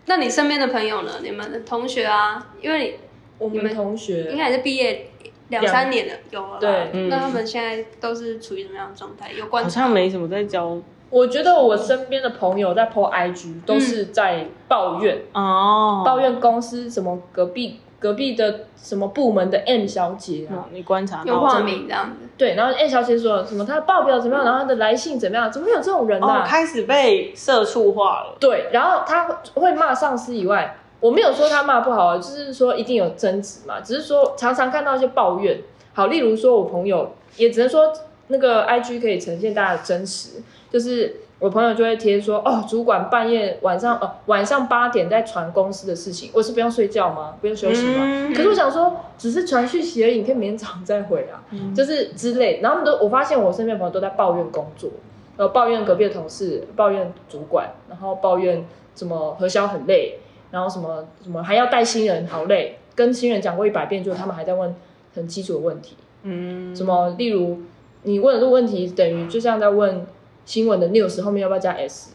那你身边的朋友呢？你们的同学啊，因为我们你们应同学该也是毕业两两三年了，有了吧。对嗯那他们现在都是处于什么样的状态？有关好像没什么在教我觉得我身边的朋友在 po IG 都是在抱怨，哦抱怨公司什么隔壁隔壁的什么部门的 M 小姐你观察用到化名这样子。对，然后 M 小姐说什么她的报表怎么样，然后她的来信怎么样，怎么会有这种人呢、哦，开始被社畜化了。对，然后她会骂上司以外，我没有说她骂不好，就是说一定有争执嘛，只是说常常看到一些抱怨。好，例如说我朋友，也只能说那个 IG 可以呈现大家的真实，就是我朋友就会贴说，哦，主管半夜晚上呃晚上八点在传公司的事情，我是不用睡觉吗？不用休息吗？嗯可是我想说，只是传讯息而已，你可以明天早上再回啊，就是之类。然后都，我发现我身边的朋友都在抱怨工作，然后抱怨隔壁的同事，抱怨主管，然后抱怨什么核销很累，然后什么什么还要带新人好累，跟新人讲过一百遍，就他们还在问很基础的问题，嗯，什么例如你问的这个问题，等于就像在问新闻的 news 后面要不要加 s，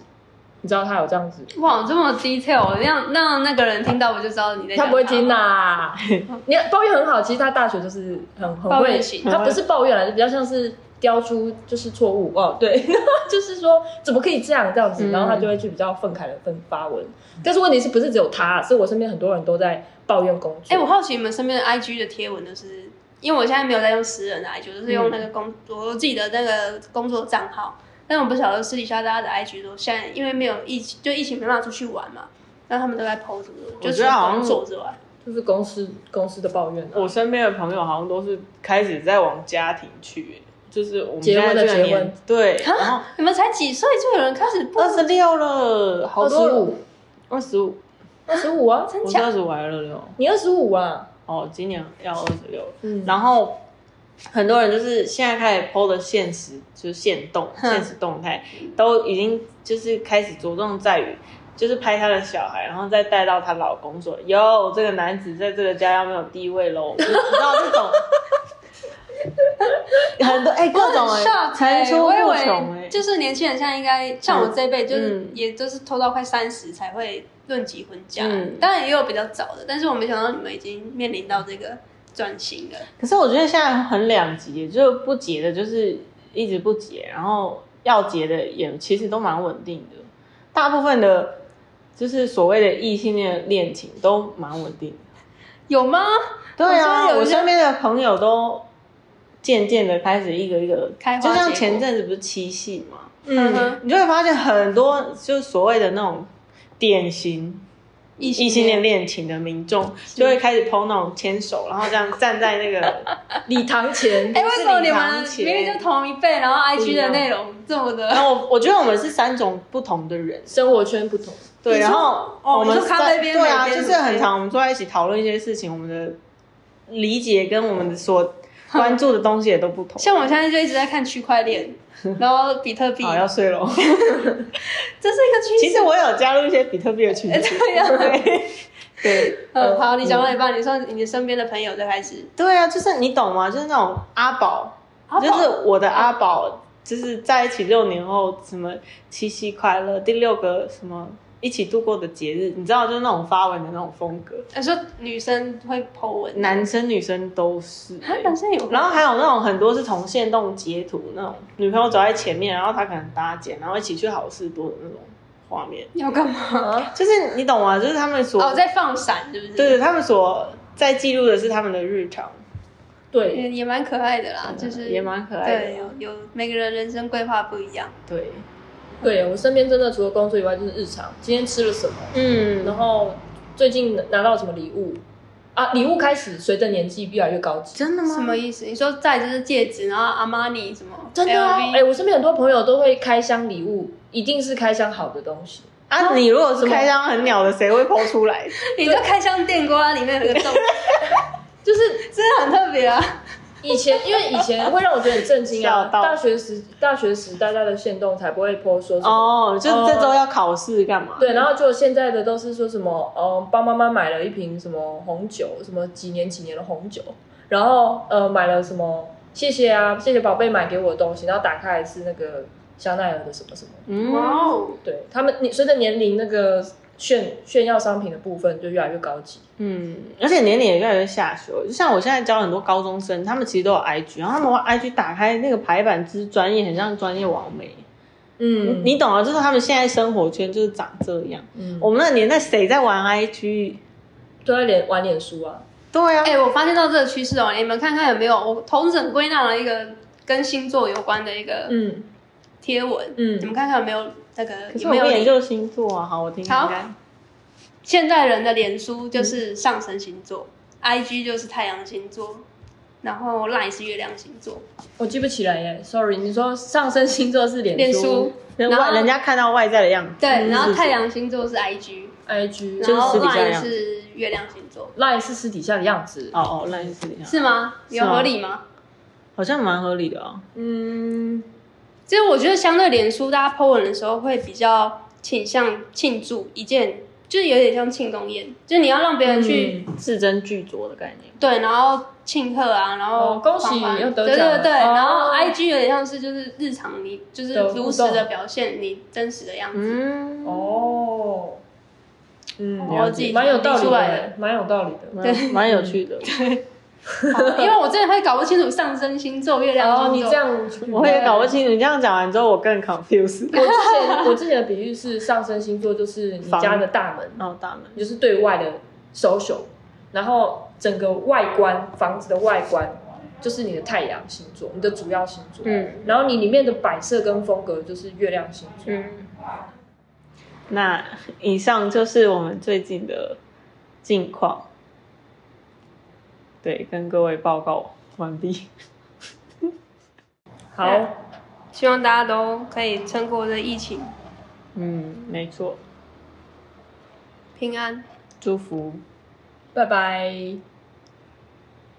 你知道他有这样子。哇，这么 detail，让让那个人听到我就知道你在他不会听啦，你抱怨很好，其实他大学就是很很会抱怨型他不是抱怨啦，比较像是雕出就是错误哦，对，就是说怎么可以这样这样子，嗯然后他就会去比较愤慨的分发文。但是问题是不是只有他，是我身边很多人都在抱怨工作。哎、我好奇你们身边的 IG 的贴文都是，因为我现在没有在用私人的 IG，我就是用那个工、我自己的那个工作账号。但我不晓得私底下大家的 IG 都现在因为没有疫情，就疫情没办法出去玩嘛，那他们都在 PO 什么的，我就除了觉得好像工作之外，就是公司公司的抱怨、啊，我身边的朋友好像都是开始在往家庭去，就是我们结婚的结婚。对，然后你们才几岁就有人开始二十六了，好二十多五，二十五，二十五啊，我是真假二十五还是二六？你二十五啊，哦，今年要二十六，嗯。然后很多人就是现在开始 PO 的现实，就是现动、现实动态，都已经就是开始着重在于。就是拍她的小孩，然后再带到她老公说：“哟，这个男子在这个家要没有地位喽。” 你知道这种很多哎、各种层欸出不我以为穷哎、就是年轻人现在应该像我这一辈，就是嗯也都是拖到快三十才会论及婚嫁，嗯当然也有比较早的，但是我没想到你们已经面临到这个转型的。可是我觉得现在很两极，就是不结的，就是一直不结，然后要结的也其实都蛮稳定的。大部分的，就是所谓的异性恋恋情都蛮稳定的。有吗？对啊，我身边的朋友都渐渐的开始一个一个开花就像前阵子不是七夕嘛，嗯哼，你就会发现很多就是所谓的那种典型异异性恋恋情的民众，就会开始 PO 那种牵手，然后这样站在那个 礼堂前哎、为什么你们明明就同一辈，然后 IG 的内容这么的？然后我我觉得我们是三种不同的人，生活圈不同，对，然后哦我们你说咖啡边对啊，就是很常我们坐在一起讨论一些事情，我们的理解跟我们的所 关注的东西也都不同。像我现在就一直在看区块链，然后比特币，好要睡了，这是一个趋势。其实我有加入一些比特币的群组，哎对呀对。对嗯，好，你讲到一半，你说你身边的朋友就开始，对啊，就是你懂吗？就是那种阿宝？就是我的阿宝，就是在一起六年后，什么七夕快乐，第六个什么一起度过的节日，你知道，就是那种发文的那种风格，你说女生会 po 文，男生女生都是、啊，男生有，然后还有那种很多是从线动截图那种，女朋友走在前面，然后他可能搭肩，然后一起去好事多的那种画面，要干嘛？就是你懂吗？就是他们所、哦，在放闪，是不是？对对，他们所在记录的是他们的日常，对，也也蛮可爱的啦，就是也蛮可爱的对，有有每个人人生规划不一样。对，对我身边真的除了工作以外就是日常，今天吃了什么，嗯然后最近拿到什么礼物啊？礼物开始随着年纪越来越高级，真的吗？什么意思？你说再就是戒指，然后阿玛尼什么？真的啊哎、我身边很多朋友都会开箱礼物，一定是开箱好的东西。啊，你如果是开箱很鸟的，谁会抛出来？你就开箱电锅，啊里面有个洞，就是 真的很特别啊！以前，因为以前会让我觉得很震惊啊大学时，大学时大家的限动才不会 po 说什么。哦，就是这周要考试干嘛？对，然后就现在的都是说什么，呃，帮妈妈买了一瓶什么红酒，什么几年几年的红酒，然后呃买了什么，谢谢啊，谢谢宝贝买给我的东西，然后打开来是那个香奈儿的什么什么，嗯，哦，对他们，你随着年龄那个炫炫耀商品的部分就越来越高级。嗯，而且年龄也越来越下修。就像我现在教很多高中生，他们其实都有 IG，然后他们 IG 打开那个排版之专业，很像专业网媒。嗯你懂啊？就是他们现在生活圈就是长这样。嗯，我们那年代谁在玩 IG？都在脸玩脸书啊，对啊，哎、我发现到这个趋势哦，你们看看有没有？我同整归纳了一个跟星座有关的一个嗯贴文，嗯你们看看有没有那个有没有研究星座啊。好，我听听好看。现代人的脸书就是上升星座、i g 就是太阳星座，然后 Line 是月亮星座。我记不起来耶，sorry，你说上升星座是脸脸书人然后人家看到外在的样子，对，然后太阳星座是 i g，IG，就是然后私底下样子是月亮星座，Line 是私底下的样子。哦哦，，Line，是吗？有是吗合理吗？好像蛮合理的啊。嗯，其实我觉得相对脸书，大家 po 文的时候会比较倾向庆祝一件，就是有点像庆功宴，就是你要让别人去、嗯字斟句酌的概念。对，然后庆贺啊，然后哦恭喜狂欢又得对对对，哦然后 IG 有点像是就是日常你就是如实的表现你真实的样子。嗯，哦，嗯，我自己蛮有道理理出来的，蛮有道理的。蛮蛮有趣的。好 因为我真的会搞不清楚上升星座、月亮星座。哦你这样，我也搞不清楚，你这样讲完之后，我更 confused。我之前我之前的比喻是上升星座就是你家的大门，然后大门，就是对外的 social，然后整个外观房子的外观就是你的太阳星座，你的主要星座。嗯然后你里面的摆设跟风格就是月亮星座。嗯。那以上就是我们最近的近况，对，跟各位报告完毕。好，希望大家都可以撑过这疫情，嗯，没错，平安。祝福。拜拜。